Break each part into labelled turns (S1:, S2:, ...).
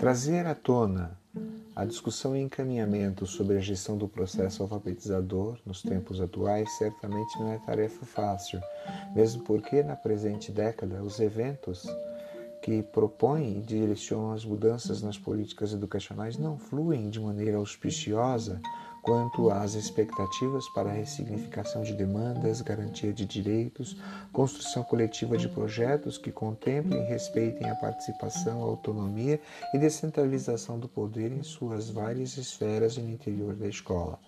S1: Trazer à tona a discussão e encaminhamento sobre a gestão do processo alfabetizador nos tempos atuais certamente não é tarefa fácil, mesmo porque na presente década os eventos que propõem e direcionam as mudanças nas políticas educacionais não fluem de maneira auspiciosa quanto às expectativas para a ressignificação de demandas, garantia de direitos, construção coletiva de projetos que contemplem e respeitem a participação, a autonomia e descentralização do poder em suas várias esferas no interior da escola.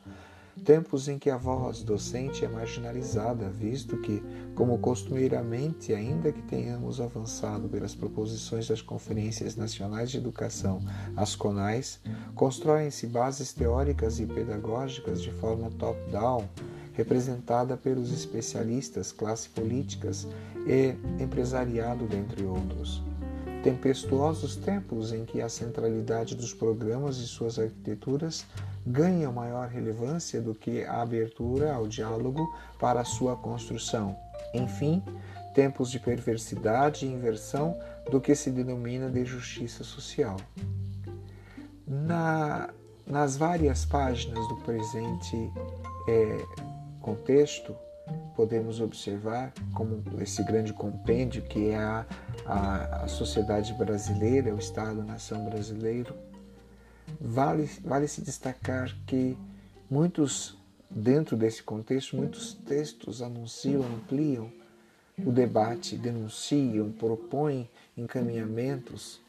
S1: Tempos em que a voz docente é marginalizada, visto que, como costumeiramente, ainda que tenhamos avançado pelas proposições das Conferências Nacionais de Educação, as CONAIS, constroem-se bases teóricas e pedagógicas de forma top-down, representada pelos especialistas, classes políticas e empresariado, dentre outros. Tempestuosos tempos em que a centralidade dos programas e suas arquiteturas ganha maior relevância do que a abertura ao diálogo para sua construção. Enfim, tempos de perversidade e inversão do que se denomina de justiça social. Na, nas várias páginas do presente é, contexto, podemos observar como esse grande compêndio que é a, a, a sociedade brasileira, o Estado-nação brasileiro, vale, vale se destacar que muitos, dentro desse contexto, muitos textos anunciam, ampliam o debate, denunciam, propõem encaminhamentos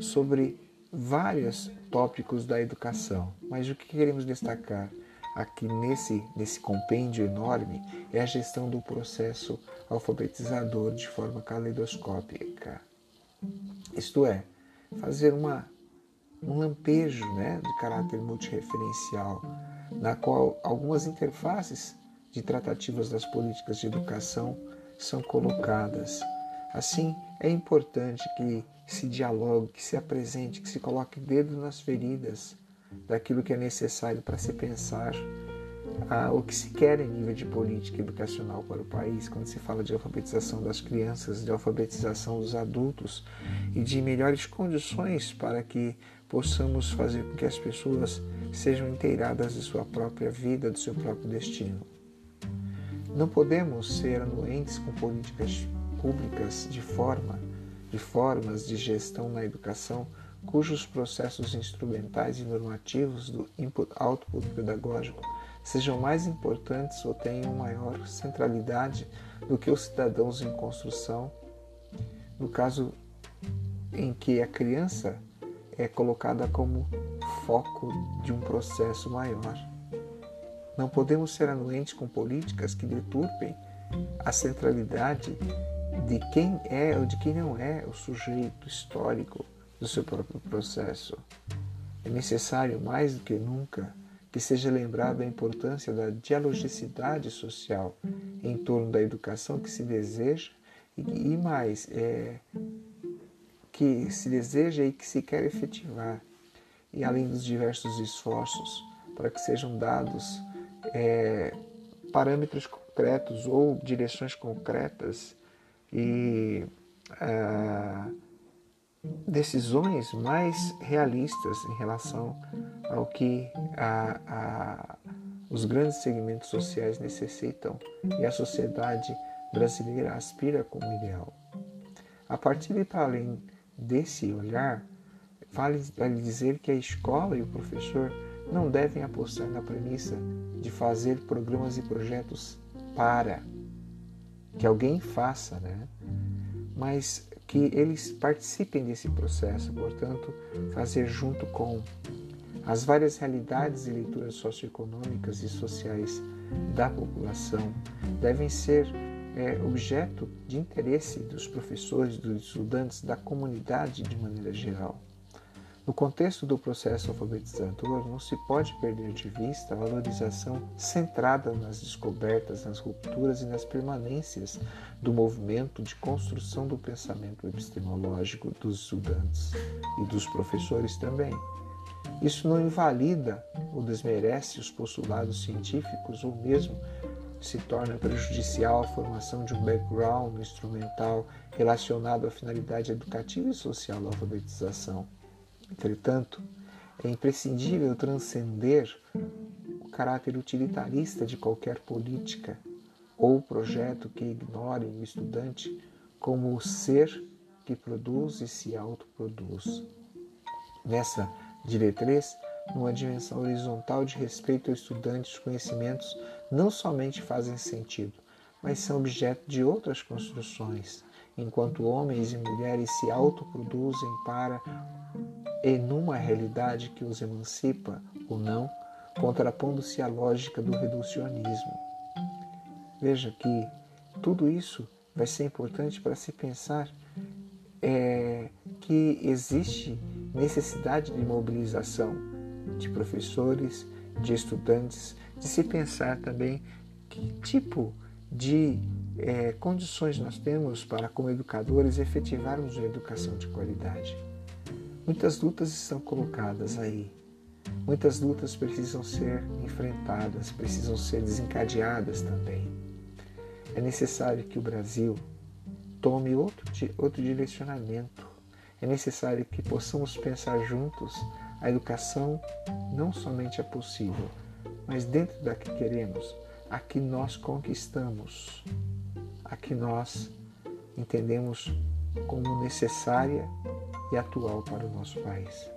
S1: sobre vários tópicos da educação. Mas o que queremos destacar aqui nesse, nesse compêndio enorme é a gestão do processo alfabetizador de forma caleidoscópica. Isto é, fazer uma um lampejo né, de caráter multireferencial, na qual algumas interfaces de tratativas das políticas de educação são colocadas. Assim, é importante que se dialogue, que se apresente, que se coloque dedo nas feridas daquilo que é necessário para se pensar ah, o que se quer em nível de política educacional para o país, quando se fala de alfabetização das crianças, de alfabetização dos adultos e de melhores condições para que possamos fazer com que as pessoas sejam inteiradas de sua própria vida, do seu próprio destino. Não podemos ser anuentes com políticas públicas de forma, de formas de gestão na educação cujos processos instrumentais e normativos do input-output pedagógico sejam mais importantes ou tenham maior centralidade do que os cidadãos em construção, no caso em que a criança é colocada como foco de um processo maior. Não podemos ser anuentes com políticas que deturpem a centralidade de quem é ou de quem não é o sujeito histórico do seu próprio processo. É necessário mais do que nunca que seja lembrada a importância da dialogicidade social em torno da educação que se deseja e, mais, é, que se deseja e que se quer efetivar, e além dos diversos esforços para que sejam dados é, parâmetros concretos ou direções concretas e é, decisões mais realistas em relação ao que a, a, os grandes segmentos sociais necessitam e a sociedade brasileira aspira como ideal. A partir de além desse olhar, vale, vale dizer que a escola e o professor não devem apostar na premissa de fazer programas e projetos para que alguém faça, né? mas que eles participem desse processo, portanto, fazer junto com as várias realidades e leituras socioeconômicas e sociais da população devem ser é objeto de interesse dos professores, dos estudantes, da comunidade de maneira geral. No contexto do processo alfabetizador, não se pode perder de vista a valorização centrada nas descobertas, nas rupturas e nas permanências do movimento de construção do pensamento epistemológico dos estudantes e dos professores também. Isso não invalida ou desmerece os postulados científicos ou mesmo se torna prejudicial a formação de um background instrumental relacionado à finalidade educativa e social da alfabetização. Entretanto, é imprescindível transcender o caráter utilitarista de qualquer política ou projeto que ignore o estudante como o ser que produz e se autoproduz. Nessa diretriz, numa dimensão horizontal de respeito ao estudante, os conhecimentos não somente fazem sentido, mas são objeto de outras construções, enquanto homens e mulheres se autoproduzem para e numa realidade que os emancipa ou não, contrapondo-se à lógica do reducionismo. Veja que tudo isso vai ser importante para se pensar é, que existe necessidade de mobilização de professores, de estudantes, de se pensar também que tipo de é, condições nós temos para, como educadores, efetivarmos uma educação de qualidade. Muitas lutas estão colocadas aí. Muitas lutas precisam ser enfrentadas, precisam ser desencadeadas também. É necessário que o Brasil tome outro, outro direcionamento. É necessário que possamos pensar juntos a educação não somente é possível, mas dentro da que queremos, a que nós conquistamos, a que nós entendemos como necessária e atual para o nosso país.